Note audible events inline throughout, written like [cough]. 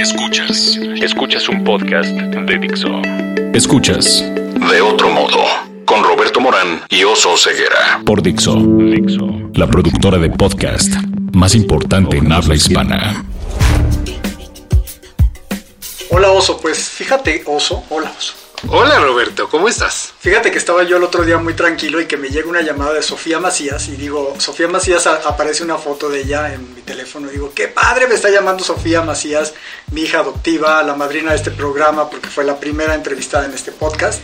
Escuchas. Escuchas un podcast de Dixo. Escuchas. De otro modo. Con Roberto Morán y Oso Ceguera. Por Dixo. Dixo. La productora de podcast más importante en habla hispana. Hola Oso, pues fíjate Oso, hola Oso. Hola Roberto, ¿cómo estás? Fíjate que estaba yo el otro día muy tranquilo y que me llega una llamada de Sofía Macías y digo, Sofía Macías aparece una foto de ella en mi teléfono y digo, qué padre me está llamando Sofía Macías, mi hija adoptiva, la madrina de este programa porque fue la primera entrevistada en este podcast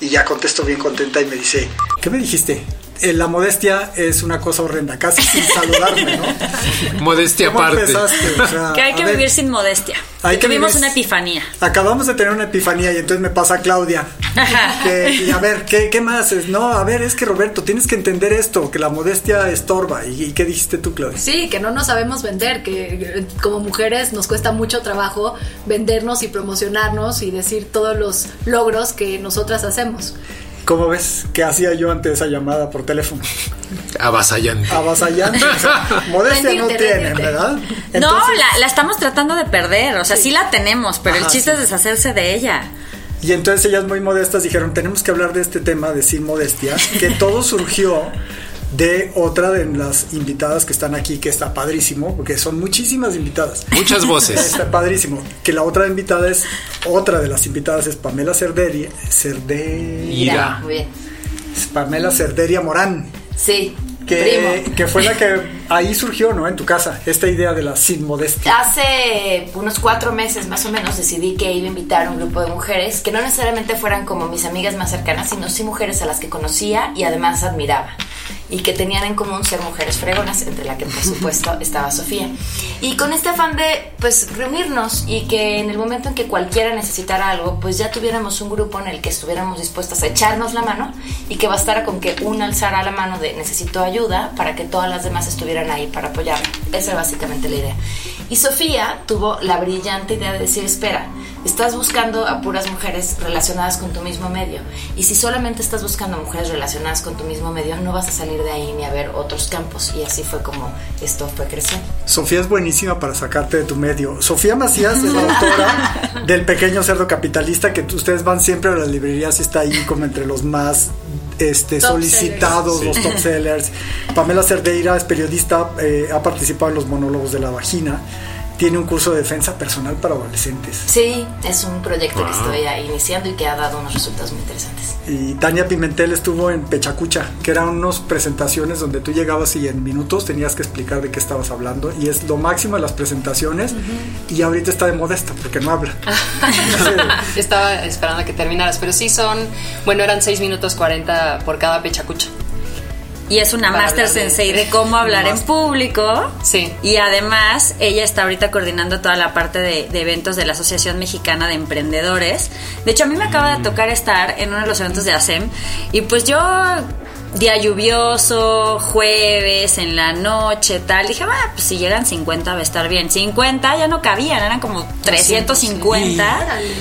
y ya contesto bien contenta y me dice, ¿qué me dijiste? Eh, la modestia es una cosa horrenda, casi sin saludarme, ¿no? [laughs] Modestia ¿Cómo aparte. empezaste? O sea, Que hay que ver, vivir sin modestia. Hay que Tuvimos vivir- una epifanía. Acabamos de tener una epifanía y entonces me pasa Claudia. [laughs] Que- y a ver, ¿qué, qué más? Es, no, a ver, es que Roberto, tienes que entender esto, que la modestia estorba. ¿Y, y qué dijiste tú, Claudia? Sí, que no nos sabemos vender, que como mujeres nos cuesta mucho trabajo vendernos y promocionarnos y decir todos los logros que nosotras hacemos. ¿Cómo ves? ¿Qué hacía yo ante esa llamada por teléfono? Avasallante. Avasallante. O sea, [laughs] modestia no Rendirte, tienen, rendirte. ¿verdad? no, la, la estamos tratando de perder. O sea, sí, la tenemos, pero Ajá, el chiste sí. es deshacerse de ella. Y entonces ellas muy modestas dijeron, tenemos que hablar de este tema de sin modestia, que todo surgió de otra de las invitadas que están aquí, que está padrísimo, porque son muchísimas invitadas. Muchas voces. [laughs] Está padrísimo. Que la otra invitada es, otra de las invitadas es Pamela Cerderia. Cerderia. Muy bien. es Pamela Cerderia Morán. Sí, Que, primo. que fue la que ahí surgió, ¿no? En tu casa, esta idea de la sin modestia. Hace unos cuatro meses más o menos decidí que iba a invitar a un grupo de mujeres que no necesariamente fueran como mis amigas más cercanas, sino sí mujeres a las que conocía y además admiraba. Y que tenían en común ser mujeres fregonas, entre la que por supuesto estaba Sofía. Y con este afán de pues reunirnos y que en el momento en que cualquiera necesitara algo, pues ya tuviéramos un grupo en el que estuviéramos dispuestas a echarnos la mano y que bastara con que una alzara la mano de necesito ayuda para que todas las demás estuvieran ahí para apoyarla. Esa es básicamente la idea. Y Sofía tuvo la brillante idea de decir, espera, estás buscando a puras mujeres relacionadas con tu mismo medio. Y si solamente estás buscando mujeres relacionadas con tu mismo medio, no vas a salir de ahí ni a ver otros campos. Y así fue como esto fue creciendo. Sofía es buenísima para sacarte de tu medio. Sofía Macías es la autora [laughs] del Pequeño Cerdo Capitalista, que ustedes van siempre a las librerías y está ahí como entre los más este, Top solicitados, los top sellers. [laughs] Pamela Cerdeira es periodista, eh, ha participado en los monólogos de la vagina. Tiene un curso de defensa personal para adolescentes. Sí, es un proyecto que estoy iniciando y que ha dado unos resultados muy interesantes. Y Tania Pimentel estuvo en Pechacucha, que eran unas presentaciones donde tú llegabas y en minutos tenías que explicar de qué estabas hablando. Y es lo máximo de las presentaciones. Y ahorita está de modesta porque no habla. [laughs] Estaba esperando a que terminaras, pero sí son, bueno, eran 6 minutos 40 por cada pechacucha. Y es una master sensei de cómo hablar en público. Sí. Y además, ella está ahorita coordinando toda la parte de, de eventos de la Asociación Mexicana de Emprendedores. De hecho, a mí me acaba de tocar estar en uno de los eventos de ASEM. Y pues yo, día lluvioso, jueves, en la noche, tal. Dije, va, pues si llegan 50 va a estar bien. 50 ya no cabían, eran como 350. Sí,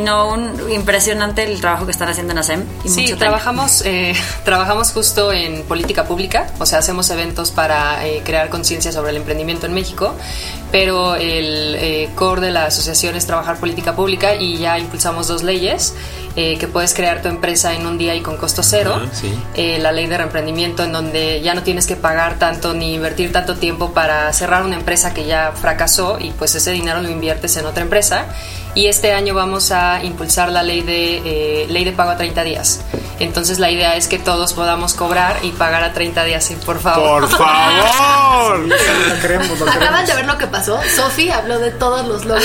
no, un, impresionante el trabajo que están haciendo en ASEM. Y Sí, mucho trabajamos, eh, [laughs] trabajamos justo en política pública, o sea, hacemos eventos para eh, crear conciencia sobre el emprendimiento en México, pero el eh, core de la asociación es trabajar política pública y ya impulsamos dos leyes, eh, que puedes crear tu empresa en un día y con costo cero, Ah, sí. eh, la ley de reemprendimiento en donde ya no tienes que pagar tanto ni invertir tanto tiempo para cerrar una empresa que ya fracasó y pues ese dinero lo inviertes en otra empresa. Y este año vamos a impulsar la ley de, eh, ley de pago a 30 días. Entonces la idea es que todos podamos cobrar y pagar a 30 días, sí, por favor. Por [laughs] favor. Lo queremos, lo Acaban queremos. de ver lo que pasó. Sofi habló de todos los logros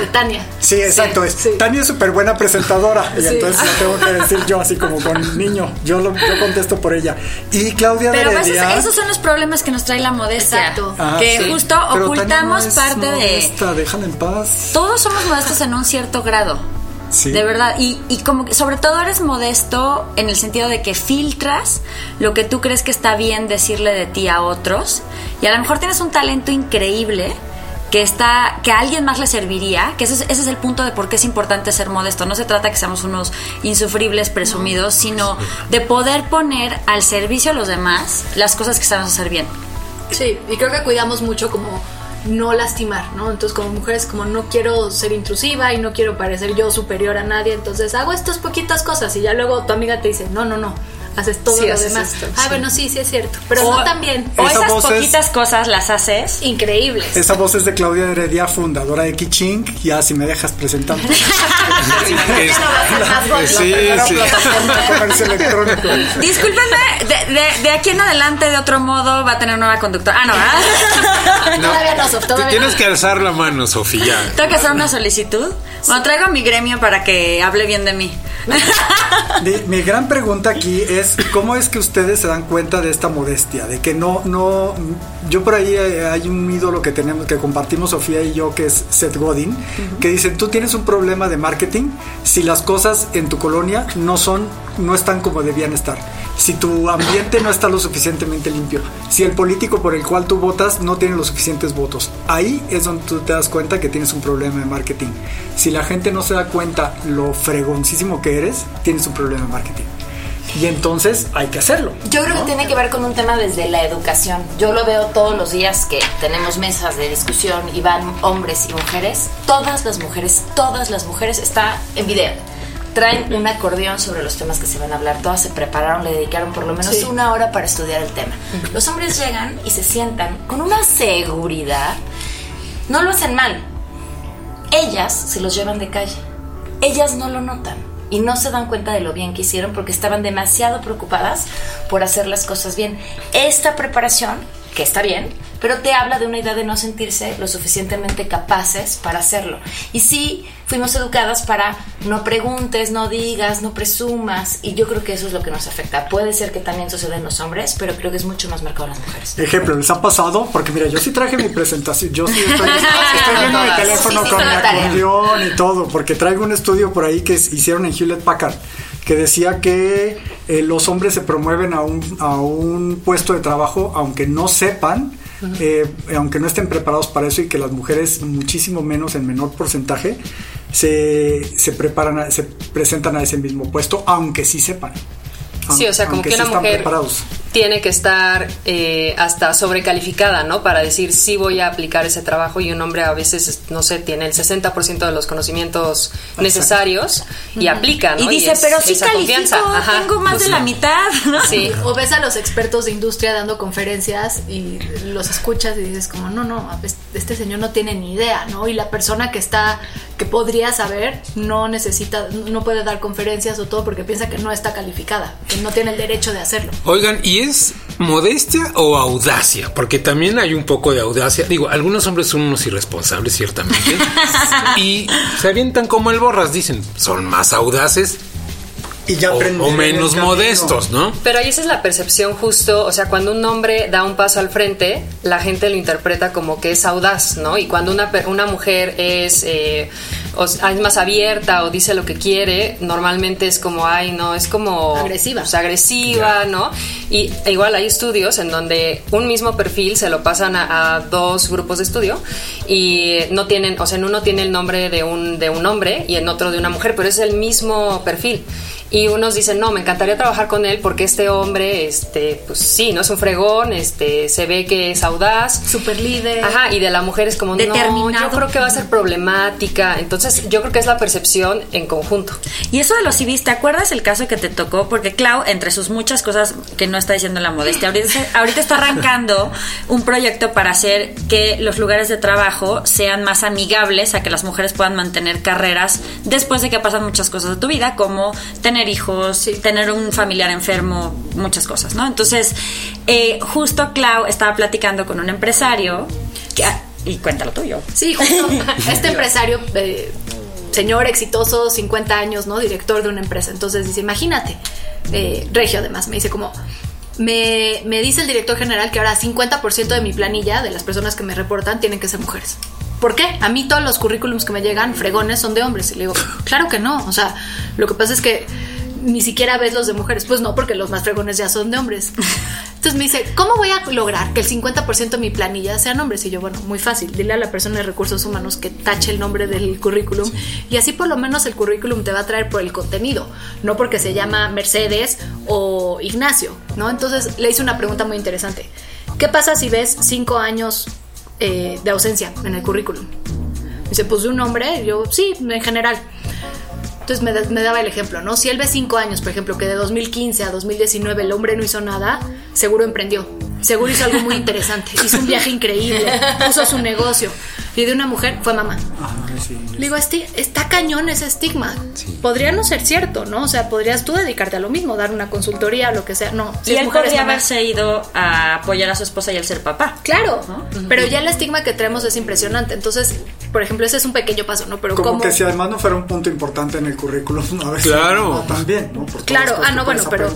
de Tania. Sí, exacto. es- sí. Tania es súper buena presentadora. Y Sí. entonces lo tengo que decir yo, así como con niño. Yo, lo, yo contesto por ella. Y Claudia Pero esos, Heredia- esos son los problemas que nos trae la modestia. Exacto. Ah, que sí. justo Pero ocultamos no es parte de... modesta, déjala en paz. Todos somos modestos en un cierto grado. Sí. De verdad. Y, y como que sobre todo eres modesto en el sentido de que filtras lo que tú crees que está bien decirle de ti a otros. Y a lo mejor tienes un talento increíble que está que a alguien más le serviría, que ese es, ese es el punto de por qué es importante ser modesto. No se trata que seamos unos insufribles presumidos, sino de poder poner al servicio a los demás las cosas que sabemos hacer bien. Sí, y creo que cuidamos mucho como no lastimar, ¿no? Entonces como mujeres como no quiero ser intrusiva y no quiero parecer yo superior a nadie, entonces hago estas poquitas cosas y ya luego tu amiga te dice, no, no, no, haces todo lo demás. ah, bueno, sí, sí es cierto, pero no también. O esas poquitas cosas las haces increíbles. Esa voz es de Claudia Heredia, fundadora de Kiching, ya si me dejas presentar. [laughs] sí, sí. Discúlpenme, de, de, aquí en adelante de otro modo va a tener nueva conductora. Ah, no, ¿verdad? [laughs] todavía no, Sof, todavía Tienes que alzar la mano, Sofía. Tengo que hacer una solicitud. Bueno, traigo a mi gremio para que hable bien de mí. mi gran pregunta aquí es cómo es que ustedes se dan cuenta de esta modestia, de que no, no, yo por ahí eh, hay un ídolo que tenemos, que compartimos Sofía y yo, que es Seth Godin, que dice, tú tienes un problema de marketing si las cosas en tu colonia no son, no están como debían estar si tu ambiente no está lo suficientemente limpio, si el político por el cual tú votas no tiene los suficientes votos. Ahí es donde tú te das cuenta que tienes un problema de marketing. Si la gente no se da cuenta lo fregoncísimo que eres, tienes un problema de marketing. Y entonces hay que hacerlo. Yo creo que tiene que ver con un tema desde la educación. Yo lo veo todos los días que tenemos mesas de discusión y van hombres y mujeres. Todas las mujeres, todas las mujeres está en video traen un acordeón sobre los temas que se van a hablar. Todas se prepararon, le dedicaron por lo menos una hora para estudiar el tema. Los hombres llegan y se sientan con una seguridad. No lo hacen mal. Ellas se los llevan de calle. Ellas no lo notan y no se dan cuenta de lo bien que hicieron porque estaban demasiado preocupadas por hacer las cosas bien. Esta preparación, que está bien, pero te habla de una idea de no sentirse lo suficientemente capaces para hacerlo. Y sí, fuimos educadas para no preguntes, no digas, no presumas, y yo creo que eso es lo que nos afecta. Puede ser que también suceda en los hombres, pero creo que es mucho más marcado en las mujeres. Ejemplo, ¿les ha pasado? Porque mira, yo sí traje mi presentación, yo sí estoy, [laughs] viendo mi teléfono con mi acordeón y todo, porque traigo un estudio por ahí que hicieron en Hewlett Packard que decía que eh, los hombres se promueven a un, a un puesto de trabajo aunque no sepan eh, aunque no estén preparados para eso y que las mujeres muchísimo menos, en menor porcentaje, se, se preparan, se presentan a ese mismo puesto, aunque sí sepan. Sí, o sea, como que una mujer tiene que estar eh, hasta sobrecalificada, ¿no? Para decir, sí voy a aplicar ese trabajo y un hombre a veces, no sé, tiene el 60% de los conocimientos necesarios y aplica, ¿no? Y dice, pero sí califico, tengo más de la mitad, ¿no? Sí. O ves a los expertos de industria dando conferencias y los escuchas y dices como, no, no, este señor no tiene ni idea, ¿no? Y la persona que está, que podría saber, no necesita, no puede dar conferencias o todo porque piensa que no está calificada, que no tiene el derecho de hacerlo. Oigan, y es modestia o audacia? Porque también hay un poco de audacia. Digo, algunos hombres son unos irresponsables, ciertamente. [laughs] y se avientan como el borras, dicen, son más audaces y ya o, o, menos modestos, ¿no? Pero ahí esa es la percepción justo, o sea, cuando un hombre da un paso al frente, la gente lo interpreta como que es audaz, ¿no? Y cuando una, una mujer es, eh, es más abierta o dice lo que quiere, normalmente es como, ay, no, es como... Agresiva. Pues, agresiva, ¿no? Y e igual hay estudios en donde un mismo perfil se lo pasan a, a, dos grupos de estudio y no tienen, o sea, en uno tiene el nombre de un, de un hombre y en otro de una mujer, pero es el mismo perfil y unos dicen, no, me encantaría trabajar con él porque este hombre, este, pues sí, no es un fregón, este, se ve que es audaz. Super líder. Ajá, y de la mujer es como, Determinado. no, yo creo que va a ser problemática. Entonces, yo creo que es la percepción en conjunto. Y eso de los civis, ¿te acuerdas el caso que te tocó? Porque Clau, entre sus muchas cosas que no está diciendo la modestia, ahorita, ahorita está arrancando un proyecto para hacer que los lugares de trabajo sean más amigables a que las mujeres puedan mantener carreras después de que pasan muchas cosas de tu vida, como tener hijos, tener un familiar enfermo, muchas cosas, ¿no? Entonces, eh, justo Clau estaba platicando con un empresario, que, ah, y cuéntalo tuyo. Sí, justo [laughs] este empresario, eh, señor exitoso, 50 años, ¿no? Director de una empresa. Entonces dice, imagínate, eh, Regio además, me dice como... Me, me dice el director general que ahora 50% de mi planilla, de las personas que me reportan, tienen que ser mujeres. ¿Por qué? A mí todos los currículums que me llegan, fregones, son de hombres. Y le digo, claro que no. O sea, lo que pasa es que ni siquiera ves los de mujeres. Pues no, porque los más fregones ya son de hombres. Entonces me dice, ¿cómo voy a lograr que el 50% de mi planilla sean hombres? Y yo, bueno, muy fácil. Dile a la persona de recursos humanos que tache el nombre del currículum. Y así por lo menos el currículum te va a traer por el contenido, no porque se llama Mercedes o Ignacio, ¿no? Entonces le hice una pregunta muy interesante. ¿Qué pasa si ves cinco años eh, de ausencia en el currículum. Dice, pues de un hombre, yo sí, en general. Entonces me, daba el ejemplo, ¿no? Si él ve cinco años, por ejemplo, que de 2015 a 2019 el hombre no hizo nada, seguro emprendió. Seguro hizo algo muy interesante. Hizo un viaje increíble, puso su negocio. Y de una mujer fue mamá. Le digo, este, está cañón ese estigma. Podría no ser cierto, ¿no? O sea, podrías tú dedicarte a lo mismo, dar una consultoría, lo que sea. No, si y él podría haberse ido a apoyar a su esposa y al ser papá. Claro, pero ya el estigma que traemos es impresionante. Entonces, por ejemplo, ese es un pequeño paso, ¿no? Pero como que si además no fuera un punto importante en el currículum, [laughs] a veces claro. también, ¿no? claro, ah, no, bueno, pero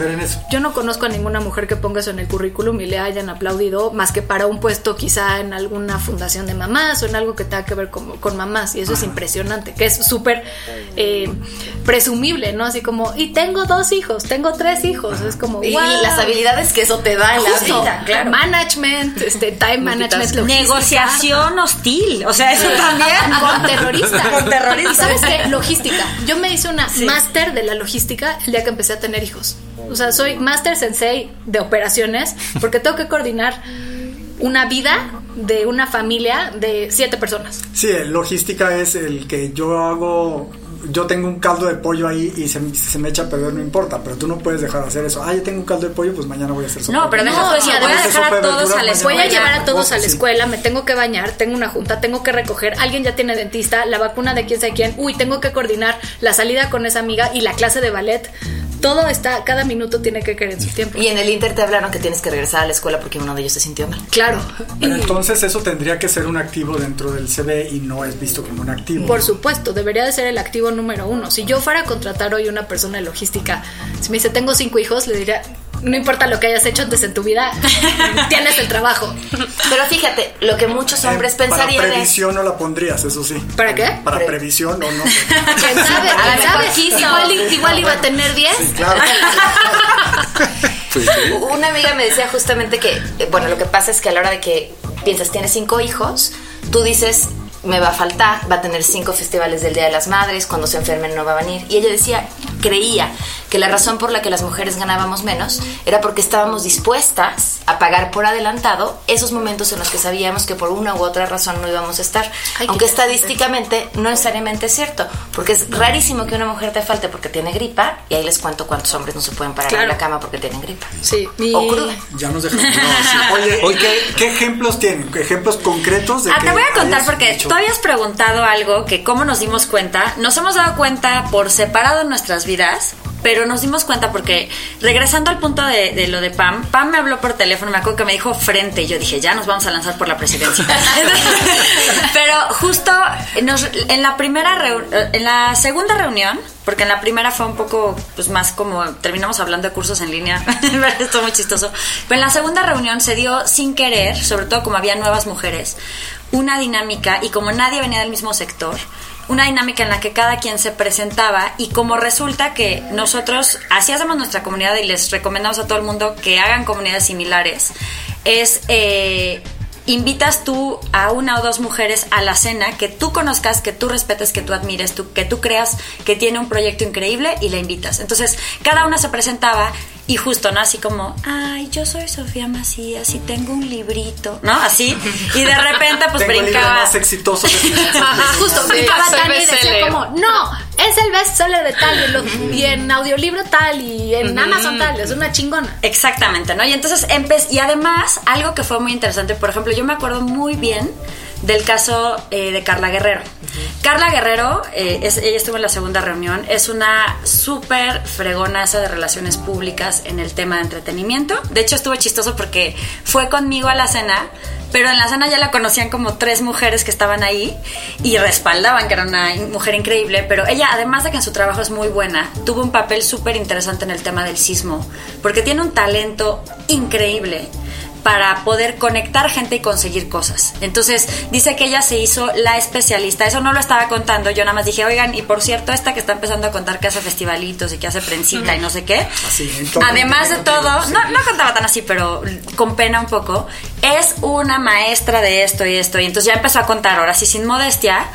yo no conozco a ninguna mujer que ponga eso en el currículum y le hayan aplaudido más que para un puesto quizá en alguna fundación de mamás o en algo que tenga que ver con, con mamás y eso es impresionante, que es súper eh, presumible, ¿no? Así como, y tengo dos hijos, tengo tres hijos, es como, y, las habilidades que eso te da en la vida, claro. Management, este, time management, negociación hostil, o sea, eso también. [laughs] con terrorista. [laughs] Con terrorista. ¿Y sabes qué? Logística. Yo me hice una máster de la logística el día que empecé a tener hijos. O sea, soy máster sensei de operaciones porque tengo que coordinar una vida de una familia de siete personas. Sí, logística es el que yo hago yo tengo un caldo de pollo ahí y se, me echa a perder, no importa, pero tú no puedes dejar de hacer eso. Ah, yo tengo un caldo de pollo, pues mañana voy a hacer sopa. No, pero deja no, voy a dejar a todos a la escuela. Voy a llevar a todos a la escuela, me tengo que bañar, tengo una junta, tengo que recoger, alguien ya tiene dentista, la vacuna de quién sabe quién, uy, tengo que coordinar la salida con esa amiga y la clase de ballet todo está, cada minuto tiene que caer en su tiempo. Y en el Inter te hablaron que tienes que regresar a la escuela porque uno de ellos se sintió mal. Claro. Pero entonces eso tendría que ser un activo dentro del CV y no es visto como un activo. Por supuesto, debería de ser el activo número uno. Si yo fuera a contratar hoy una persona de logística, si me dice tengo cinco hijos, le diría, no importa lo que hayas hecho antes en tu vida, [laughs] tienes el trabajo. Pero fíjate, lo que muchos hombres pensarían Para previsión no la pondrías, eso sí. ¿Para qué? Para previsión o no. ¿Quién sabe? ¿Quién sabe? Igual, iba a tener 10. claro. Pues Una amiga me decía justamente que, eh, bueno, lo que pasa es que a la hora de que piensas, tienes cinco hijos, tú dices, me va a faltar, va a tener cinco festivales del Día de las Madres, cuando se enfermen no va a venir. Y ella decía, creía que la razón por la que las mujeres ganábamos menos era porque estábamos dispuestas a pagar por adelantado esos momentos en los que sabíamos que por una u otra razón no íbamos a estar. Aunque estadísticamente no necesariamente es cierto, porque es rarísimo que una mujer te falte porque tiene gripa, y ahí les cuento cuántos hombres no se pueden parar en la cama porque tienen gripa. Sí, o cruda. Ya nos dejamos. [laughs] Oye, ¿qué, ejemplos tienen? ¿Ejemplos concretos de ah, Te voy a contar porque tú habías preguntado algo que cómo nos dimos cuenta. Nos hemos dado cuenta por separado en nuestras vidas pero nos dimos cuenta porque regresando al punto de, lo de Pam, Pam me habló por teléfono, me acuerdo que me dijo frente y yo dije, ya nos vamos a lanzar por la presidencia. [laughs] pero justo en la primera en la segunda reunión, porque en la primera fue un poco pues más como terminamos hablando de cursos en línea, [laughs] esto muy chistoso, pero en la segunda reunión se dio sin querer, sobre todo como había nuevas mujeres, una dinámica y como nadie venía del mismo sector, una dinámica en la que cada quien se presentaba y como resulta que nosotros así hacemos nuestra comunidad y les recomendamos a todo el mundo que hagan comunidades similares, es eh, invitas tú a una o dos mujeres a la cena que tú conozcas, que tú respetes, que tú admires, tú, que tú creas que tiene un proyecto increíble y la invitas. Entonces, cada una se presentaba y justo, ¿no? Así como, ay, yo soy Sofía Macías y tengo un librito, ¿no? Así. Y de repente, pues tengo brincaba. El más exitoso [laughs] Ajá, justo. brincaba Tani y decía como, no, es el bestseller de tal y, en audiolibro tal y en Amazon tal. Es una chingona. Exactamente, ¿no? Y entonces, y además, algo que fue muy interesante, por ejemplo, yo me acuerdo muy bien del caso eh, de Carla Guerrero. Carla Guerrero, eh, ella estuvo en la segunda reunión, es una súper fregonaza de relaciones públicas en el tema de entretenimiento. De hecho, estuvo chistoso porque fue conmigo a la cena, pero en la cena ya la conocían como tres mujeres que estaban ahí y respaldaban que era una mujer increíble, pero ella, además de que en su trabajo es muy buena, tuvo un papel súper interesante en el tema del sismo, porque tiene un talento increíble para poder conectar gente y conseguir cosas. Entonces, dice que ella se hizo la especialista. Eso no lo estaba contando. Yo nada más dije, oigan, y por cierto, esta que está empezando a contar que hace festivalitos y que hace prensita y no sé qué. Además de todo, no, no contaba tan así, pero con pena un poco, es una maestra de esto y esto. Y entonces ya empezó a contar, ahora sí, sin modestia,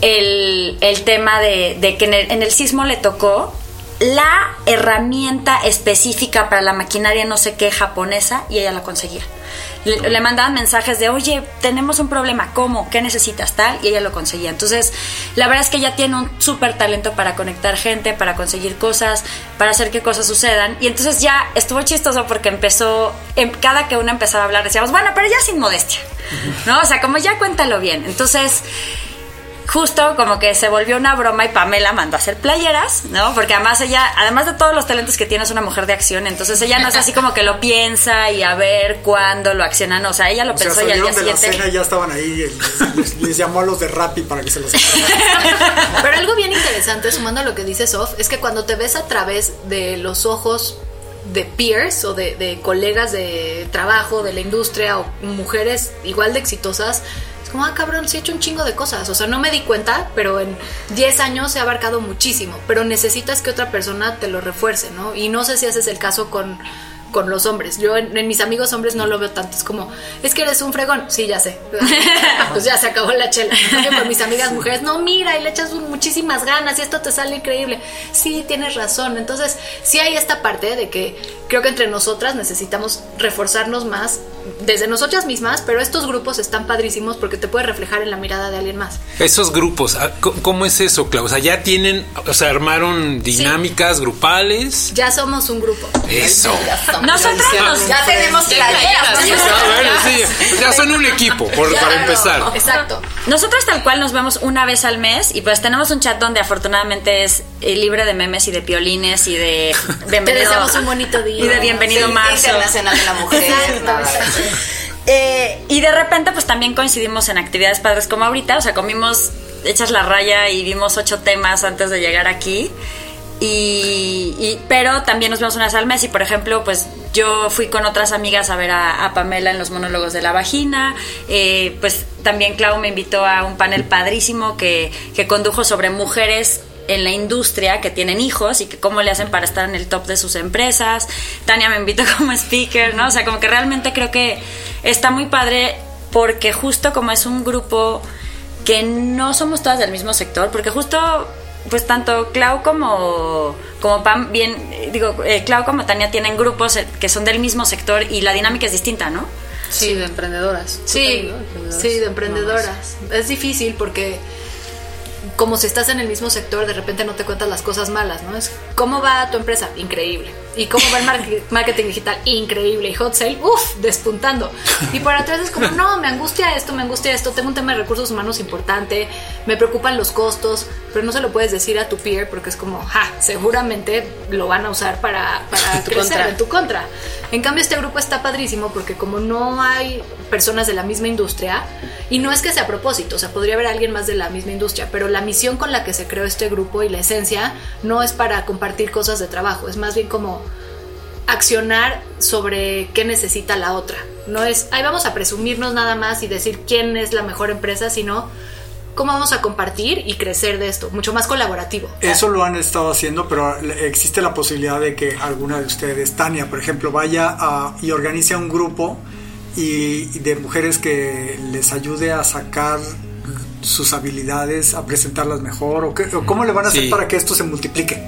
el, tema de, que en el sismo le tocó la herramienta específica para la maquinaria no sé qué japonesa y ella la conseguía. le, mandaban mensajes de, oye, tenemos un problema, ¿cómo? ¿Qué necesitas? Tal, y ella lo conseguía. Entonces, la verdad es que ella tiene un súper talento para conectar gente, para conseguir cosas, para hacer que cosas sucedan. Y entonces ya estuvo chistoso porque empezó, en, cada que una empezaba a hablar, decíamos, bueno, pero ya sin modestia, ¿no? O sea, como ya cuéntalo bien. Entonces justo como que se volvió una broma y Pamela mandó a hacer playeras, ¿no? Porque además ella, además de todos los talentos que tiene, es una mujer de acción, entonces ella no es así como que lo piensa y a ver cuándo lo accionan, o sea, ella lo pensó y al día de La cena y ya estaban ahí, les, llamó a los de Rappi para que se los [laughs] Pero algo bien interesante, sumando a lo que dice Sof, es que cuando te ves a través de los ojos de peers o de, de colegas de trabajo, de la industria o mujeres igual de exitosas, como, ah, cabrón, sí he hecho un chingo de cosas. O sea, no me di cuenta, pero en 10 años he abarcado muchísimo. Pero necesitas que otra persona te lo refuerce, ¿no? Y no sé si ese es el caso con con los hombres. Yo en, mis amigos hombres no lo veo tanto. Es como, es que eres un fregón. Sí, ya sé. [laughs] pues ya se acabó la chela. con mis amigas mujeres, no, mira, y le echas muchísimas ganas y esto te sale increíble. Sí, tienes razón. Entonces, sí hay esta parte de que creo que entre nosotras necesitamos reforzarnos más desde nosotras mismas, pero estos grupos están padrísimos porque te puede reflejar en la mirada de alguien más. Esos grupos, ah, ¿cómo es eso, Clau? O sea, ya tienen, o sea, armaron dinámicas grupales. Ya somos un grupo. Eso. Nosotros ya tenemos Ya son un [laughs] equipo, para empezar. Exacto. Nosotros tal cual nos vemos una vez al mes y pues tenemos un chat donde afortunadamente es eh, libre de memes y de piolines y de [laughs] bienvenido. Te un bonito día. Y de bienvenido marzo. Internacional de la Mujer. Eh, y de repente pues también coincidimos en actividades padres como ahorita, o sea, comimos echas la raya y vimos ocho temas antes de llegar aquí. Y, pero también nos vemos una vez al mes y por ejemplo pues yo fui con otras amigas a ver a, Pamela en los monólogos de la vagina eh, pues también Clau me invitó a un panel padrísimo que, que condujo sobre mujeres en la industria que tienen hijos y que cómo le hacen para estar en el top de sus empresas. Tania me invitó [laughs] como speaker, ¿no? O sea, como que realmente creo que está muy padre porque justo como es un grupo que no somos todas del mismo sector, porque justo pues tanto Clau como, como Pam, bien, digo, eh, Clau como Tania tienen grupos eh, que son del mismo sector y la dinámica es distinta, ¿no? Sí, de emprendedoras. Sí, sí, de emprendedoras. Es difícil porque como si estás en el mismo sector, de repente no te cuentas las cosas malas, ¿no? Es, ¿cómo va tu empresa? Increíble. ¿Y cómo va el marketing digital? Increíble. Y hot sale, uff, despuntando. Y por atrás es como, no, me angustia esto, me angustia esto, tengo un tema de recursos humanos importante, me preocupan los costos, pero no se lo puedes decir a tu peer porque es como, ja, seguramente lo van a usar para, para tu crecer contra. en tu contra. En cambio, este grupo está padrísimo porque como no hay personas de la misma industria, y no es que sea a propósito, o sea, podría haber alguien más de la misma industria, pero la misión con la que se creó este grupo y la esencia no es para compartir cosas de trabajo, es más bien como accionar sobre qué necesita la otra. No es, ahí vamos a presumirnos nada más y decir quién es la mejor empresa, sino cómo vamos a compartir y crecer de esto, mucho más colaborativo. Eso lo han estado haciendo, pero existe la posibilidad de que alguna de ustedes, Tania, por ejemplo, vaya y organice un grupo y, de mujeres que les ayude a sacar sus habilidades, a presentarlas mejor, o, cómo le van a hacer para que esto se multiplique.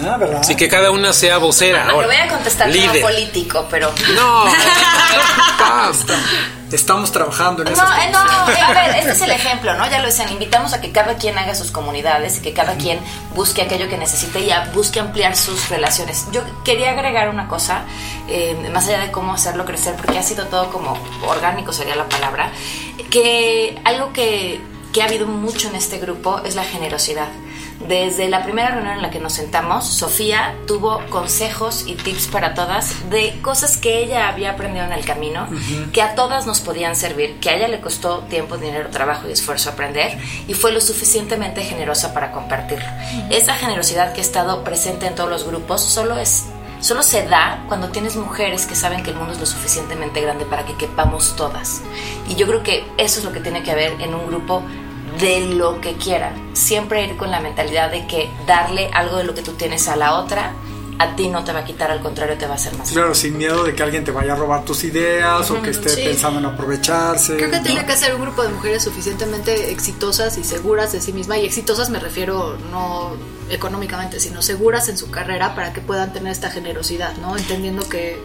Ah, ¿verdad? Sí, que cada una sea vocera. No, voy a contestar líder. como político, pero. No, Estamos trabajando en eso. No, eh, no, a ver, este es el [laughs] ejemplo, ¿no? Ya lo decían, invitamos a que cada quien haga sus comunidades, que cada quien busque aquello que necesite y busque ampliar sus relaciones. Yo quería agregar una cosa, eh, más allá de cómo hacerlo crecer, porque ha sido todo como orgánico, sería la palabra, que algo que, que ha habido mucho en este grupo es la generosidad. Desde la primera reunión en la que nos sentamos, Sofía tuvo consejos y tips para todas de cosas que ella había aprendido en el camino, que a todas nos podían servir, que a ella le costó tiempo, dinero, trabajo y esfuerzo aprender y fue lo suficientemente generosa para compartirlo. Esa generosidad que ha estado presente en todos los grupos solo es solo se da cuando tienes mujeres que saben que el mundo es lo suficientemente grande para que quepamos todas. Y yo creo que eso es lo que tiene que haber en un grupo de lo que quieran. Siempre ir con la mentalidad de que darle algo de lo que tú tienes a la otra a ti no te va a quitar, al contrario, te va a hacer más. Claro, sin miedo de que alguien te vaya a robar tus ideas o que esté pensando en aprovecharse. Creo que tiene que ser un grupo de mujeres suficientemente exitosas y seguras de sí misma. Y exitosas me refiero no económicamente, sino seguras en su carrera para que puedan tener esta generosidad, ¿no? Entendiendo que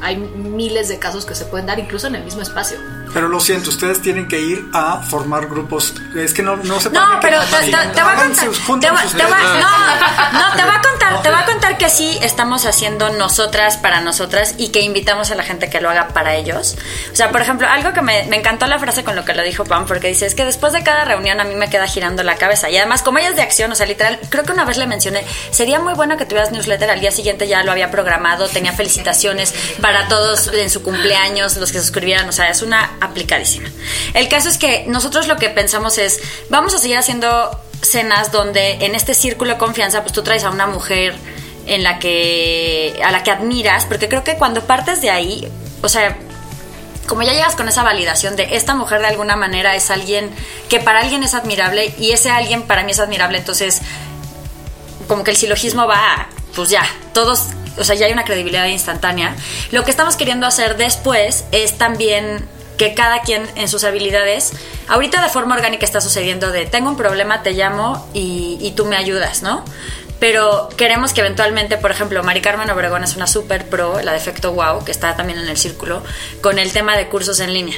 hay miles de casos que se pueden dar incluso en el mismo espacio. Pero lo siento, ustedes tienen que ir a formar grupos. Es que no, no se No, pero te, voy a contar. Va- te va- no, te voy a contar, te voy a contar que sí estamos haciendo nosotras para nosotras y que invitamos a la gente que lo haga para ellos. O sea, por ejemplo, algo que me, me encantó la frase con lo que lo dijo Pam, porque dice, es que después de cada reunión a mí me queda girando la cabeza. Y además, como ella es de acción, o sea, literal, creo que una vez le mencioné, sería muy bueno que tuvieras newsletter, al día siguiente ya lo había programado, tenía felicitaciones para todos en su cumpleaños, los que suscribieran, o sea, es una aplicadísima. El caso es que nosotros lo que pensamos es, vamos a seguir haciendo cenas donde en este círculo de confianza, pues tú traes a una mujer en la que a la que admiras, porque creo que cuando partes de ahí, o sea, como ya llegas con esa validación de esta mujer de alguna manera es alguien que para alguien es admirable y ese alguien para mí es admirable, entonces como que el silogismo va, pues ya, todos, o sea, ya hay una credibilidad instantánea. Lo que estamos queriendo hacer después es también que cada quien en sus habilidades, ahorita de forma orgánica está sucediendo de tengo un problema, te llamo y, tú me ayudas, ¿no? Pero queremos que eventualmente, por ejemplo, Mari Carmen Obregón es una super pro, la de efecto wow, que está también en el círculo, con el tema de cursos en línea.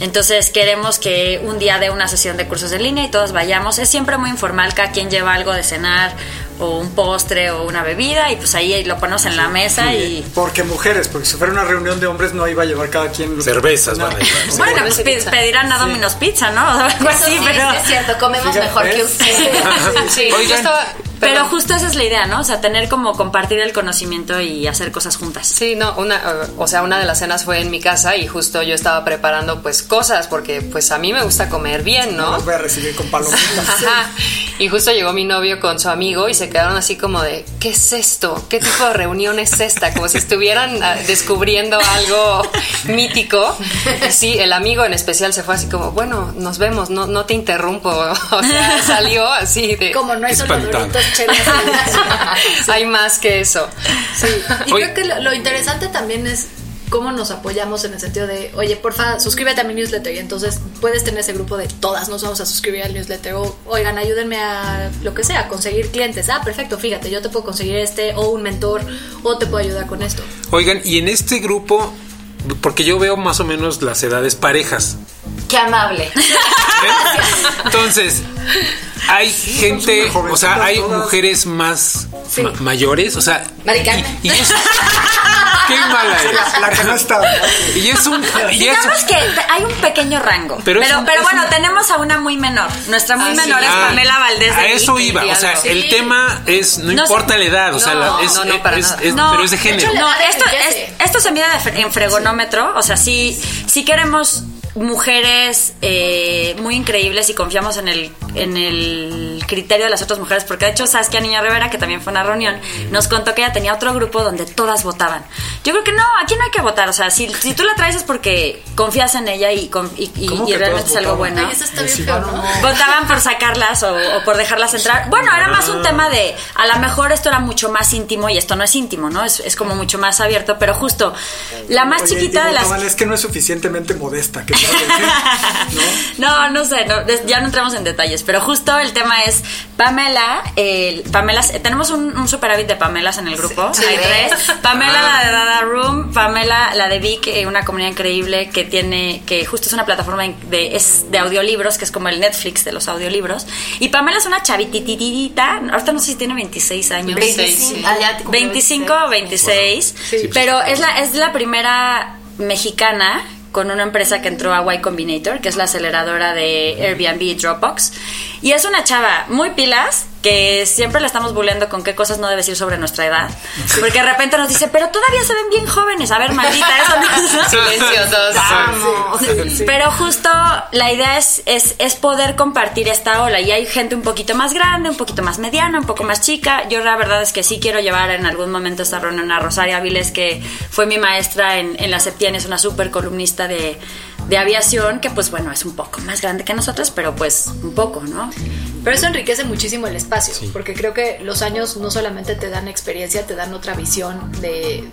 Entonces queremos que un día de una sesión de cursos en línea y todos vayamos. Es siempre muy informal, cada quien lleva algo de cenar o un postre o una bebida y pues ahí lo ponemos en la mesa y... Porque mujeres, porque si fuera una reunión de hombres no iba a llevar cada quien... Cervezas No. van a llevar. [laughs] sí. Bueno, pues pe- pedirán a Domino's Pizza, ¿no? O [laughs] algo así, Sí, pero... es cierto, comemos Fíjate, mejor que ustedes. [laughs] Sí, yo Oigan. estaba- Pero justo esa es la idea, ¿no? O sea, tener como compartir el conocimiento y hacer cosas juntas. Sí, no, una, eh, o sea, una de las cenas fue en mi casa y justo yo estaba preparando pues cosas porque pues a mí me gusta comer bien, No ¿no? los voy a recibir con palomitas. [laughs] Ajá. Y justo llegó mi novio con su amigo y se quedaron así como de, ¿qué es esto? ¿Qué tipo de reunión es esta? Como si estuvieran ah, descubriendo algo [laughs] mítico. Y sí, el amigo en especial se fue así como, bueno, nos vemos, no, no te interrumpo. [laughs] O sea, salió así de... Como no hay solo. Chelas [laughs] Hay más que eso. Sí, y creo que lo, lo interesante también es cómo nos apoyamos en el sentido de, oye, porfa, suscríbete a mi newsletter y entonces puedes tener ese grupo de todas nos vamos a suscribir al newsletter o, oigan, ayúdenme a lo que sea, a conseguir clientes. Ah, perfecto, fíjate, yo te puedo conseguir este o un mentor o te puedo ayudar con esto. Oigan, y en este grupo, porque yo veo más o menos las edades parejas. Qué amable. Entonces, hay gente, o sea, hay mujeres más Sí. ma- mayores, o sea, Mari Carmen. y, y eso, qué mala La, la eres. que no está. Y es un, y es- Digamos que hay un pequeño rango. Pero Pero, es es bueno, un- tenemos a una muy menor. Nuestra muy Ah, sí. menor es Ah, Pamela Valdés. de A eso iba, o sea, Sí. el tema es, no, No importa la edad, o sea, No, la- es, no, no, para es- nada. es- No, pero es de de género. hecho, No, esto, es- esto se mide en fregonómetro, o sea, sí, sí queremos mujeres eh, muy increíbles y confiamos en el, en el criterio de las otras mujeres, porque de hecho Saskia Niña Rivera, que también fue a una reunión, nos contó que ella tenía otro grupo donde todas votaban. Yo creo que no, aquí no hay que votar, o sea, si, si tú la traes es porque confías en ella y, y, y- ¿Cómo y que realmente es algo votaban? bueno. Ay, eso está Pues bien sí, feo, no. ¿no? Votaban por sacarlas o, o por dejarlas entrar. Bueno, era más un tema de, a lo mejor esto era mucho más íntimo y esto no es íntimo, ¿no? Es, es como mucho más abierto, pero justo la más Oye, chiquita de las... Es que no es suficientemente modesta. ¿qué te voy a decir? [laughs] No, no sé, no, ya no entramos en detalles, pero justo el tema es Pamela, el, Pamela, tenemos un, un superávit de Pamelas en el grupo, Sí. hay tres, Pamela Ah. la de Dada Room, Pamela la de Vic, eh, una comunidad increíble que tiene, que justo es una plataforma de, es de audiolibros, que es como el Netflix de los audiolibros, y Pamela es una chavitititita, ahorita no sé si tiene 26 años. 26, sí. Ah, ya te cumplió 25 o 26, Sí. pero es la, es la primera mexicana con una empresa que entró a Y Combinator, que es la aceleradora de Airbnb y Dropbox. Y es una chava muy pilas, que siempre la estamos bulleando con qué cosas no debe decir sobre nuestra edad. Porque de repente nos dice, pero todavía se ven bien jóvenes. A ver, maldita, eso no. Silenciosos. Vamos. Pero justo la idea es, es, es poder compartir esta ola. Y hay gente un poquito más grande, un poquito más mediana, un poco más chica. Yo la verdad es que sí quiero llevar en algún momento esta reunión a Rosaria Viles, que fue mi maestra en, en la Septién, es una súper columnista de, de aviación, que pues bueno, es un poco más grande que nosotros, pero pues un poco, ¿no? Pero eso enriquece muchísimo el espacio, porque creo que los años no solamente te dan experiencia, te dan otra visión de...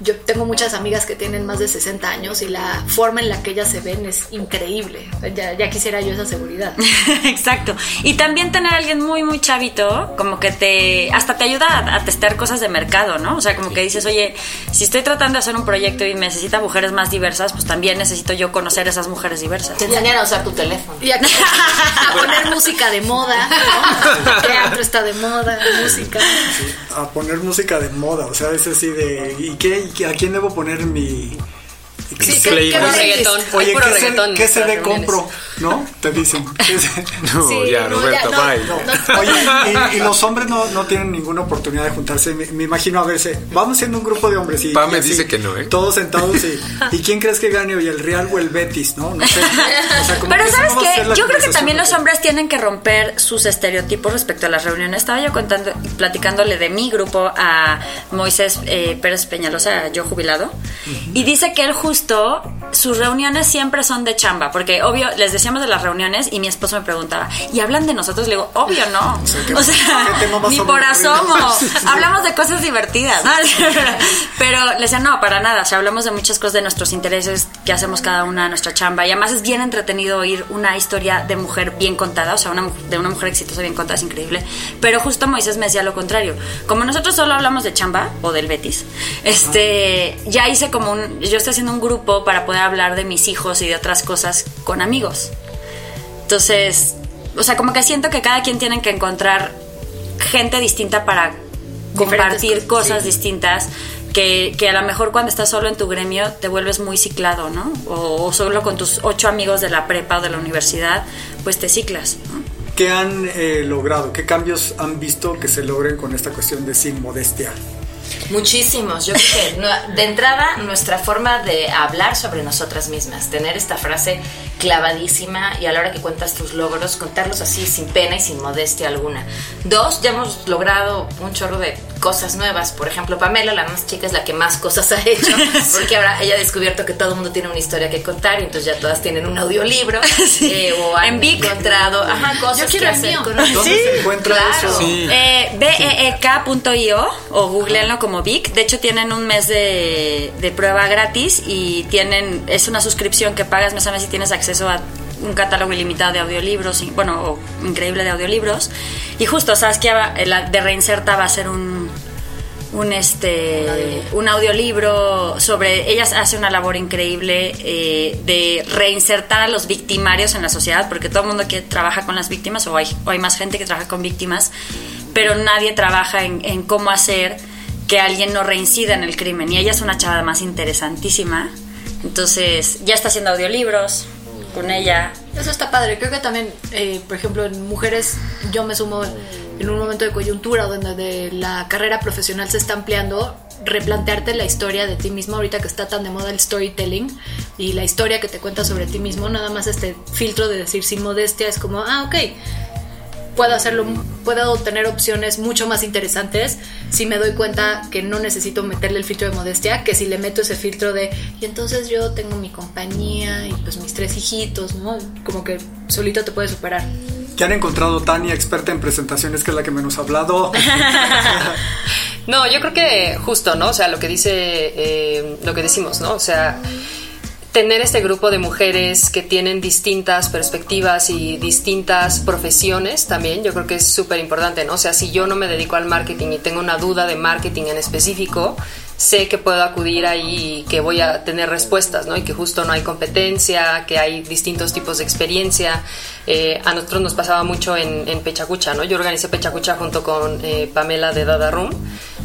yo tengo muchas amigas que tienen más de 60 años y la forma en la que ellas se ven es increíble. Ya, ya quisiera yo esa seguridad. [laughs] Exacto. Y también tener a alguien muy, muy chavito, como que te, hasta te ayuda a, a testar cosas de mercado, ¿no? O sea, como que dices, oye, si estoy tratando de hacer un proyecto y necesita mujeres más diversas, pues también necesito yo conocer esas mujeres diversas. Te enseñan a usar tu teléfono. Y a, a poner música de moda. ¿no? Teatro está de moda, música. A poner música de moda, o sea, es así de. ¿Y qué? ¿Y ¿A quién debo poner mi.? Sí, ¿Qué- ¿qué- qué Puro me reggaetón. Oye, ¿qué, reggaetón se, ¿qué se nuestras le reuniones. compro? ¿No? Te dicen. [laughs] ¿qué se- No, Sí, ya, ya, no, bye. no. Oye, y, y los hombres no, no tienen ninguna oportunidad de juntarse. Me, me imagino a veces, vamos siendo un grupo de hombres y. Pame y así, dice que no, ¿eh? Todos sentados y. [laughs] ¿Y quién crees que gane hoy, el Real o el Betis? No, no sé. O sea, como Pero que sabes qué, yo creo que también los hombres tienen que romper sus estereotipos respecto a las reuniones. Estaba yo contando, platicándole de mi grupo a Moisés eh, Pérez Peñalosa, yo jubilado, y dice que él justo justo sus reuniones siempre son de chamba, porque obvio les decíamos de las reuniones y mi esposo me preguntaba, ¿y hablan de nosotros? Le digo, obvio no. [laughs] ¿qué- o sea, tema más ni por asomo. [laughs] Hablamos de cosas divertidas, ¿no? [laughs] Pero le decía, no, para nada. O sea, hablamos de muchas cosas de nuestros intereses que hacemos cada una, nuestra chamba. Y además es bien entretenido oír una historia de mujer bien contada, o sea, una, de una mujer exitosa bien contada, es increíble. Pero justo Moisés me decía lo contrario. Como nosotros solo hablamos de chamba o del Betis, este, ya hice como un, yo estoy haciendo un grupo para poder hablar de mis hijos y de otras cosas con amigos. Entonces, o sea, como que siento que cada quien tiene que encontrar gente distinta para compartir cosas, cosas, distintas. Que, que a lo mejor cuando estás solo en tu gremio te vuelves muy ciclado, ¿no? O, o solo con tus ocho amigos de la prepa o de la universidad, pues te ciclas. ¿no? ¿Qué han eh, logrado? ¿Qué cambios han visto que se logren con esta cuestión de sin modestia? Muchísimos. Yo creo que [laughs] de entrada nuestra forma de hablar sobre nosotras mismas, tener esta frase clavadísima y a la hora que cuentas tus logros, contarlos así sin pena y sin modestia alguna. Dos, ya hemos logrado un chorro de cosas nuevas. Por ejemplo, Pamela, la más chica, es la que más cosas ha hecho, [laughs] porque ahora ella ha descubierto que todo el mundo tiene una historia que contar y entonces ya todas tienen un audiolibro [laughs] eh, o han En encontrado ajá, cosas que hacer mío. con ¿Dónde [laughs] se encuentra Claro. eso? Sí. Eh, beek.io o googleenlo como Vic. De hecho, tienen un mes de, de prueba gratis y tienen es una suscripción que pagas mes a mes y tienes acceso a un catálogo ilimitado de audiolibros, y, bueno, o increíble de audiolibros. Y justo, sabes que de Reinserta va a ser un un este un audiolibro. sobre ellas hace una labor increíble eh, de reinsertar a los victimarios en la sociedad porque todo el mundo que trabaja con las víctimas o hay, o hay más gente que trabaja con víctimas pero nadie trabaja en, en cómo hacer que alguien no reincida en el crimen. Y ella es una chava más interesantísima. Entonces ya está haciendo audiolibros con ella Eso está padre. Creo que también, eh, por ejemplo, en mujeres, yo me sumo en un momento de coyuntura donde de la carrera profesional se está ampliando, replantearte la historia de ti mismo, ahorita que está tan de moda el storytelling y la historia que te cuentas sobre ti mismo, nada más este filtro de decir sin modestia es como, ah, ok, puedo hacerlo, puedo tener opciones mucho más interesantes si me doy cuenta que no necesito meterle el filtro de modestia, que si le meto ese filtro de, y entonces yo tengo mi compañía y pues mis tres hijitos, ¿no? Como que solito te puedes superar. ¿Qué han encontrado Tania, experta en presentaciones, que es la que menos ha hablado? [laughs] No, yo creo que justo, ¿no? O sea, lo que dice, eh, lo que decimos, ¿no? O sea, tener este grupo de mujeres que tienen distintas perspectivas y distintas profesiones también, yo creo que es súper importante, ¿no? O sea, si yo no me dedico al marketing y tengo una duda de marketing en específico, sé que puedo acudir ahí y que voy a tener respuestas, ¿no? Y que justo no hay competencia, que hay distintos tipos de experiencia. Eh, a nosotros nos pasaba mucho en, Pechacucha, ¿no? Yo organicé Pechacucha junto con eh, Pamela de Dada Room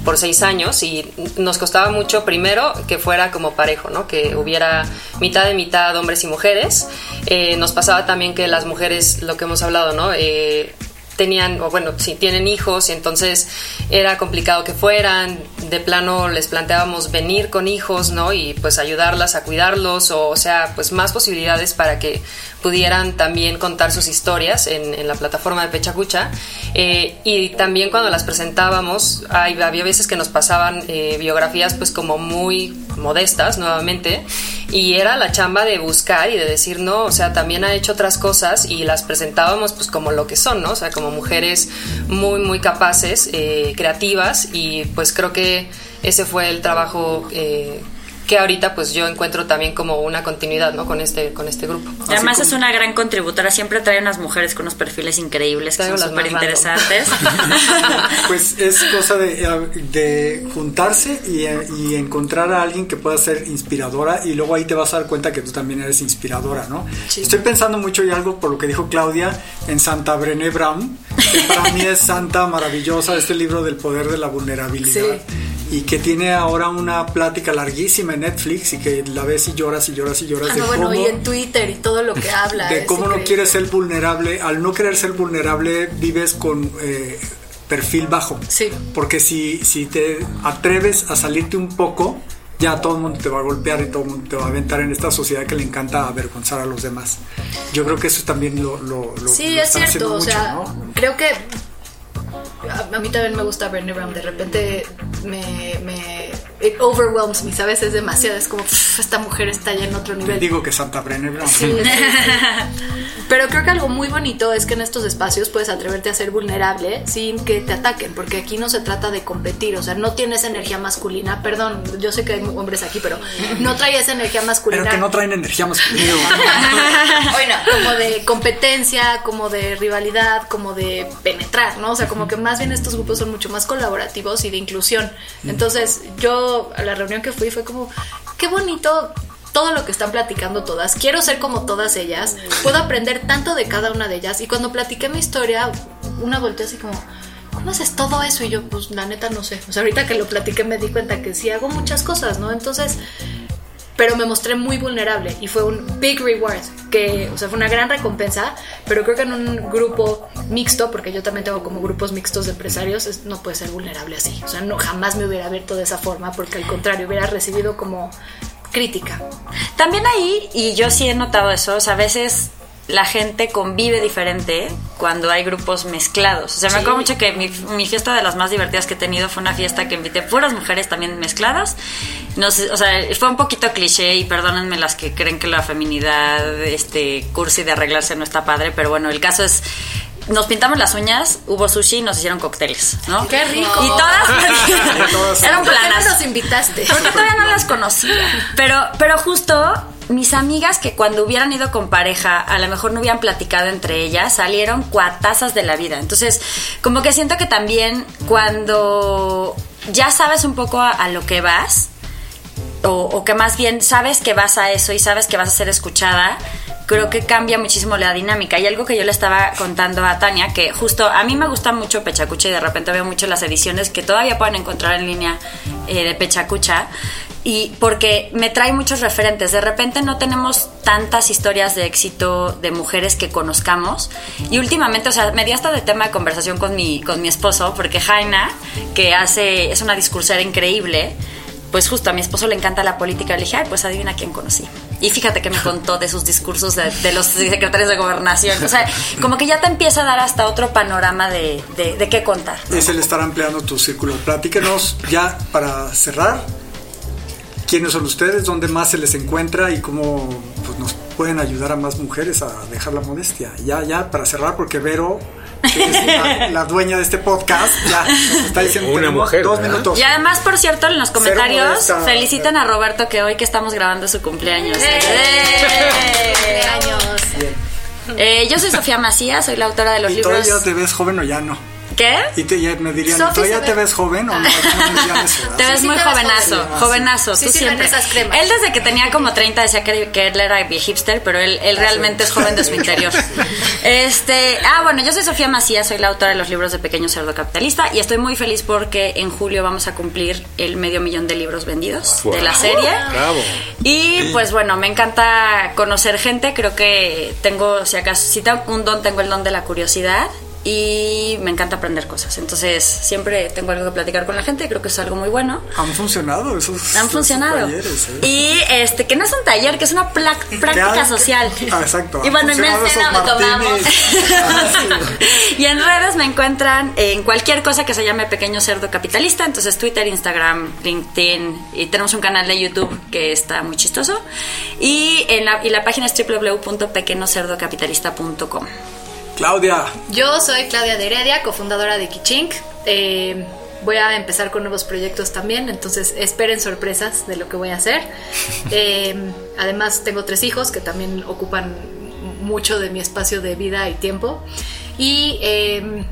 por seis años y nos costaba mucho primero que fuera como parejo, ¿no? Que hubiera mitad de mitad hombres y mujeres. Eh, nos pasaba también que las mujeres, lo que hemos hablado, ¿no? Eh, tenían, o bueno, si tienen hijos, y entonces era complicado que fueran, de plano les planteábamos venir con hijos, ¿no? Y pues ayudarlas a cuidarlos, o, sea, pues más posibilidades para que pudieran también contar sus historias en, la plataforma de Pechacucha. Eh, y también cuando las presentábamos, había veces que nos pasaban eh, biografías pues como muy modestas nuevamente y era la chamba de buscar y de decir no, o sea, también ha hecho otras cosas y las presentábamos pues como lo que son, ¿no? O sea, como mujeres muy, muy capaces, eh, creativas y pues creo que ese fue el trabajo eh, que ahorita pues yo encuentro también como una continuidad ¿no? con este con este grupo. Además es una gran contributora, siempre trae unas mujeres con unos perfiles increíbles que son súper interesantes. [laughs] pues es cosa de, juntarse y, y, encontrar a alguien que pueda ser inspiradora y luego ahí te vas a dar cuenta que tú también eres inspiradora, ¿no? Estoy pensando mucho y algo por lo que dijo Claudia en Santa Brené Brown, que para mí es santa maravillosa, este libro del poder de la vulnerabilidad y que tiene ahora una plática larguísima en Netflix y que la ves y lloras y lloras y lloras ah, de bueno, y en Twitter y todo lo que [laughs] habla. De cómo no quieres ser vulnerable. Al no querer ser vulnerable, vives con eh, perfil bajo. Sí. Porque si, si te atreves a salirte un poco, ya todo el mundo te va a golpear y todo el mundo te va a aventar en esta sociedad que le encanta avergonzar a los demás. Yo creo que eso también lo... lo, sí, es cierto. O sea, creo que a, mí también me gusta Bernie Brown. De repente me, me it overwhelms me, ¿sabes? Es demasiado. Es como, esta mujer está ya en otro nivel. digo que Santa Brené Brown. [laughs] Pero creo que algo muy bonito es que en estos espacios puedes atreverte a ser vulnerable sin que te ataquen, porque aquí no se trata de competir, o sea, no tienes energía masculina. Perdón, yo sé que hay hombres aquí, pero no trae esa energía masculina. Pero que no traen energía masculina. [laughs] bueno, como de competencia, como de rivalidad, como de penetrar, ¿no? O sea, como que más bien estos grupos son mucho más colaborativos y de inclusión. Entonces, yo a la reunión que fui fue como, qué bonito todo lo que están platicando todas. Quiero ser como todas ellas. Puedo aprender tanto de cada una de ellas. Y cuando platiqué mi historia, una volteó así como, ¿cómo haces todo eso? Y yo, pues la neta no sé. O sea, ahorita que lo platiqué me di cuenta que sí hago muchas cosas, ¿no? Entonces, pero me mostré muy vulnerable y fue un big reward, que, o sea, fue una gran recompensa, pero creo que en un grupo mixto, porque yo también tengo como grupos mixtos de empresarios, no puede ser vulnerable así. O sea, no, jamás me hubiera abierto de esa forma, porque al contrario, hubiera recibido como crítica. También ahí, y yo sí he notado eso, o sea, a veces la gente convive diferente cuando hay grupos mezclados. O sea, me acuerdo mucho que mi, fiesta de las más divertidas que he tenido fue una fiesta que invité puras mujeres también mezcladas. No sé, o sea, fue un poquito cliché y perdónenme las que creen que la feminidad, este, cursi de arreglarse no está padre, pero bueno, el caso es nos pintamos las uñas, hubo sushi y nos hicieron cócteles, ¿no? ¡Qué rico! Y todas... [laughs] era un plan. nos invitaste? Porque todavía no las conocía. Pero, pero justo mis amigas que cuando hubieran ido con pareja, a lo mejor no hubieran platicado entre ellas, salieron cuatazas de la vida. Entonces, como que siento que también cuando ya sabes un poco a, lo que vas, o, o, que más bien sabes que vas a eso y sabes que vas a ser escuchada, creo que cambia muchísimo la dinámica. Y algo que yo le estaba contando a Tania, que justo a mí me gusta mucho Pechacucha y de repente veo mucho las ediciones que todavía pueden encontrar en línea eh, de Pechacucha. Y porque me trae muchos referentes. De repente no tenemos tantas historias de éxito de mujeres que conozcamos. Y últimamente, o sea, me di hasta de tema de conversación con mi, con mi esposo, porque Jaina, que hace, es una discursera increíble, pues justo a mi esposo le encanta la política. Le dije, ay, pues adivina quién conocí. Y fíjate que me contó de sus discursos de, los secretarios de gobernación. O sea, como que ya te empieza a dar hasta otro panorama de, de, qué contar. Es el estar ampliando tu círculo. Platíquenos ya para cerrar. ¿Quiénes son ustedes? ¿Dónde más se les encuentra? ¿Y cómo pues, nos pueden ayudar a más mujeres a dejar la modestia? Ya, ya, para cerrar, porque Vero la, dueña de este podcast, ya está diciendo una mujer. Dos minutos. Y además, por cierto, en los comentarios felicitan a Roberto que hoy que estamos grabando su cumpleaños. ¡Eh! ¡Eh! ¡Cumpleaños! Eh, yo soy Sofía Macías, soy la autora de los ¿Y libros. ¿Todavía te ves joven o ya no? ¿Qué? Y te, me dirían, ¿todavía te ves joven o no? te ves muy jovenazo, jovenazo. tú siempre. Él desde que tenía como 30 decía que, él era hipster, pero él, él realmente es joven de su interior. [laughs] este, ah, bueno, yo soy Sofía Macías, soy la autora de los libros de Pequeño Cerdo Capitalista y estoy muy feliz porque en julio vamos a cumplir el medio millón de libros vendidos de la serie. Bravo. Y pues bueno, me encanta conocer gente, creo que tengo, si acaso, si tengo un don, tengo el don de la curiosidad y me encanta aprender cosas. Entonces, siempre tengo algo que platicar con la gente creo que es algo muy bueno. Han funcionado esos Han funcionado. talleres, ¿eh? Y este, que no es un taller, que es una práctica social. Ah, exacto. Y bueno, Han en escena lo tomamos. [laughs] Ah, y en redes me encuentran en cualquier cosa que se llame Pequeño Cerdo Capitalista. Entonces, Twitter, Instagram, LinkedIn. Y tenemos un canal de YouTube que está muy chistoso. Y, en la, y la página es www.pequeñocerdocapitalista.com. Claudia, Yo soy Claudia de Heredia, cofundadora de Kichink. Eh, voy a empezar con nuevos proyectos también, entonces esperen sorpresas de lo que voy a hacer. [laughs] Eh, además, tengo tres hijos que también ocupan mucho de mi espacio de vida y tiempo. Y, eh,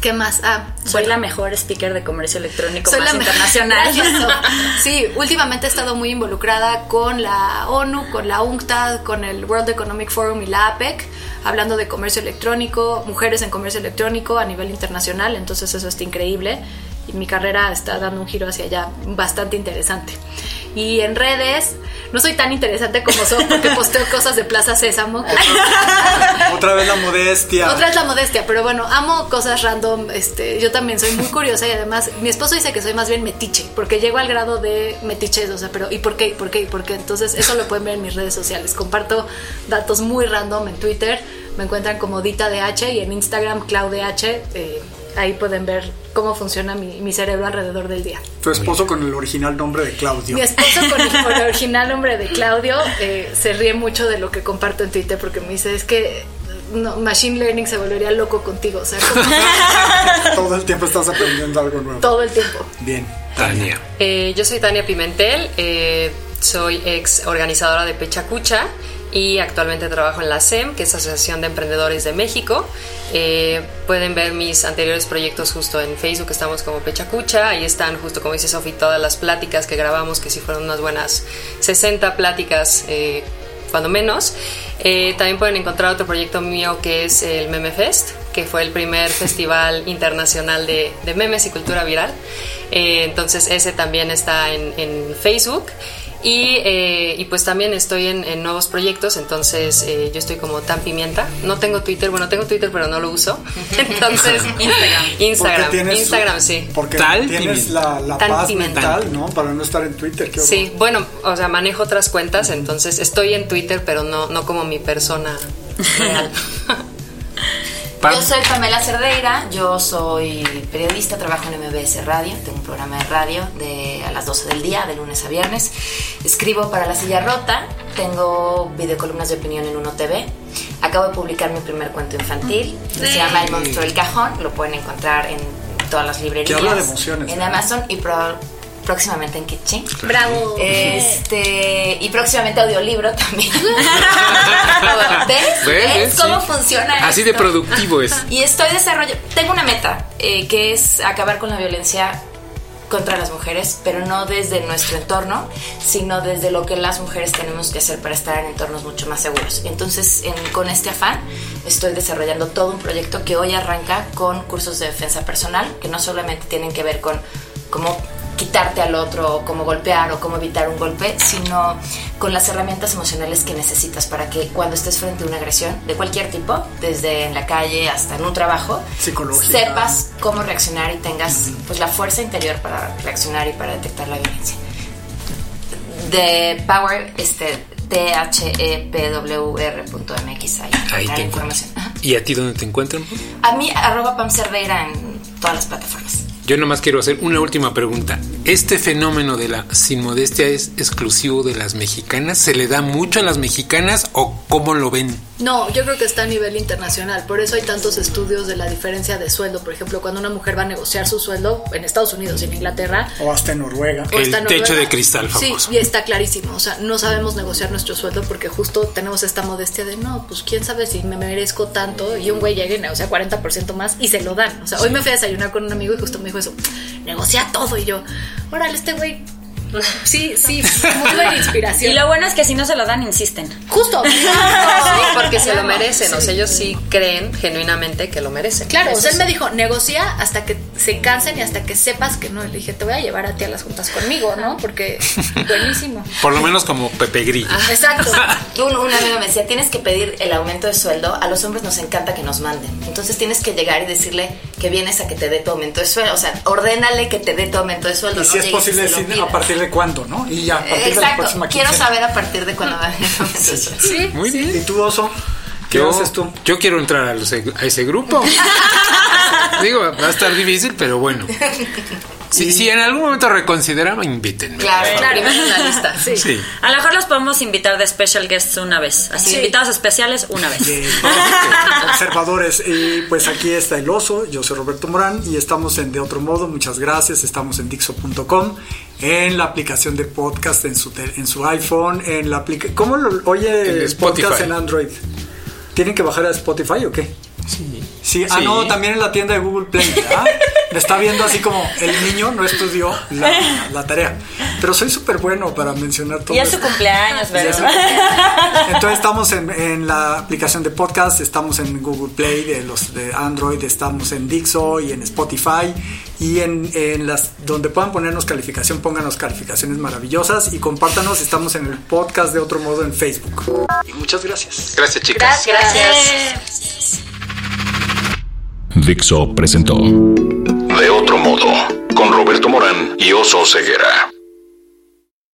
¿qué más? Ah, Soy bueno. la mejor speaker de comercio electrónico Soy más la internacional. [laughs] [laughs] Sí, últimamente he estado muy involucrada con la ONU, con la UNCTAD, con el World Economic Forum y la APEC, hablando de comercio electrónico, mujeres en comercio electrónico a nivel internacional, entonces eso está increíble mi carrera está dando un giro hacia allá bastante interesante. Y en redes, no soy tan interesante como Sof porque posteo [laughs] cosas de Plaza Sésamo. otra vez la modestia. Otra es la modestia, pero bueno, amo cosas random. Este, yo también soy muy curiosa y además mi esposo dice que soy más bien metiche, porque llego al grado de metiche, o sea, pero ¿y por qué? ¿Y por qué? ¿Y por qué? Entonces, eso lo pueden ver en mis redes sociales. Comparto datos muy random en Twitter, me encuentran como Dita DH y en Instagram ClaudH. Eh, ahí pueden ver cómo funciona mi, mi cerebro alrededor del día. Tu esposo con el original nombre de Claudio. Mi esposo con el, con el original nombre de Claudio eh, se ríe mucho de lo que comparto en Twitter porque me dice, es que no, Machine Learning se volvería loco contigo, o sea, como [laughs] Todo el tiempo estás aprendiendo algo nuevo. todo el tiempo. Bien. Tania. Eh, yo soy Tania Pimentel, eh, soy ex organizadora de Pechacucha y actualmente trabajo en la SEM, que es Asociación de Emprendedores de México. Eh, pueden ver mis anteriores proyectos justo en Facebook, estamos como Pechacucha, ahí están justo como dice Sofi todas las pláticas que grabamos, que sí fueron unas buenas 60 pláticas. eh, cuando menos. Eh, también pueden encontrar otro proyecto mío que es el Meme Fest, que fue el primer [laughs] festival internacional de, de memes y cultura viral. Eh, entonces ese también está en, en Facebook. Y, eh, y pues también estoy en, en nuevos proyectos, entonces eh, yo estoy como tan pimienta. No tengo Twitter, bueno, tengo Twitter pero no lo uso. [laughs] Entonces, [laughs] Instagram. [laughs] Instagram, tienes- Instagram, sí. Porque Tal tienes pimienta. la, la Tan paz pimienta. mental, ¿no? Para no estar en Twitter. qué. Sí, bueno, o sea, manejo otras cuentas, entonces estoy en Twitter, pero no, no como mi persona real. Yo soy Pamela Cerdeira, yo soy periodista, trabajo en MBS Radio, tengo un programa de radio de a las 12 del día, de lunes a viernes. Escribo para La Silla Rota, tengo videocolumnas de opinión en Uno TV. Acabo de publicar mi primer cuento infantil, que se llama El monstruo del cajón, lo pueden encontrar en todas las librerías. habla de emociones, En. Amazon y pro- próximamente en Kitchen. Bravo. Este, y próximamente audiolibro también. [laughs] ¿Ves? ¿Ves? ¿Ves Sí. cómo funciona Así de productivo es. Y estoy desarrollando, tengo una meta, eh, que es acabar con la violencia contra las mujeres, pero no desde nuestro entorno, sino desde lo que las mujeres tenemos que hacer para estar en entornos mucho más seguros. Entonces, en- con este afán, estoy desarrollando todo un proyecto que hoy arranca con cursos de defensa personal, que no solamente tienen que ver con cómo quitarte al otro, o cómo golpear o cómo evitar un golpe, sino con las herramientas emocionales que necesitas para que cuando estés frente a una agresión de cualquier tipo, desde en la calle hasta en un trabajo, sepas cómo reaccionar y tengas pues la fuerza interior para reaccionar y para detectar la violencia. De Power, este thepwr.mx ahí, Ahí te información. Ajá. ¿Y a ti dónde te encuentran? A mí, arroba Pam Cerdeira en todas las plataformas. Yo nomás quiero hacer una última pregunta. ¿Este fenómeno de la sin modestia es exclusivo de las mexicanas? ¿Se le da mucho a las mexicanas o cómo lo ven? No, yo creo que está a nivel internacional. Por eso hay tantos estudios de la diferencia de sueldo. Por ejemplo, cuando una mujer va a negociar su sueldo en Estados Unidos y en Inglaterra, O hasta en Noruega. o El está en techo de cristal famoso. Sí, y está clarísimo. O sea, no sabemos negociar nuestro sueldo porque justo tenemos esta modestia de no, pues quién sabe si me merezco tanto. Y un güey llega y negocia 40% más y se lo dan. O sea, hoy me fui a desayunar con un amigo y justo me dijo eso: negocia todo. Y yo, órale, este güey Sí, sí, muy buena inspiración. Y lo bueno es que si no se lo dan, insisten. Justo. [laughs] porque se lo merecen. O sea, ellos sí creen genuinamente que lo merecen. Claro, o sea, él me dijo, negocia hasta que se cansen y hasta que sepas que no. Le dije, te voy a llevar a ti a las juntas conmigo, ¿no? Porque [laughs] buenísimo. Por lo menos como Pepe Grillo. Exacto. [laughs] Un, un amigo me decía, tienes que pedir el aumento de sueldo. A los hombres nos encanta que nos manden. Entonces tienes que llegar y decirle que vienes a que te dé tu aumento de sueldo. O sea, ordénale que te dé tu aumento de sueldo. Y si es posible decir a partir de cuándo, ¿no? Y ya, a partir Exacto. de la próxima Quiero saber a partir de cuándo [laughs] va sueldo. Sí. Muy bien. ¿Y tú, Oso? ¿Qué Yo, haces tú? yo quiero entrar a, los- a ese grupo. [laughs] Digo, va a estar difícil, pero bueno. Si, si en algún momento reconsideran, invítenme. Claro, Claro, la lista. Sí. Sí. A lo mejor los podemos invitar de special guests una vez. Así, Sí. invitados especiales una vez. Bien, observadores. Y pues aquí está el oso, yo soy Roberto Morán y estamos en De Otro Modo, muchas gracias, estamos en Dixo.com, en la aplicación de podcast en su, en su iPhone, en la aplicación... ¿Cómo lo oye En el podcast en Android? ¿Tienen que bajar a Spotify o qué? Sí. Sí, ah, Sí. no, también en la tienda de Google Play. ¿verdad? [laughs] Me está viendo así como el niño no estudió la, la tarea. Pero soy súper bueno para mencionar todo. Y es su cumpleaños, ¿verdad? Entonces estamos en, en la aplicación de podcast, estamos en Google Play de los de Android, estamos en Dixo y en Spotify y en, en las donde puedan ponernos calificación, pónganos calificaciones maravillosas y compártanos, estamos en el podcast de otro modo en Facebook. Y muchas gracias. Gracias, chicas. Gracias. Dixo presentó De otro modo con Roberto Morán y Oso Ceguera.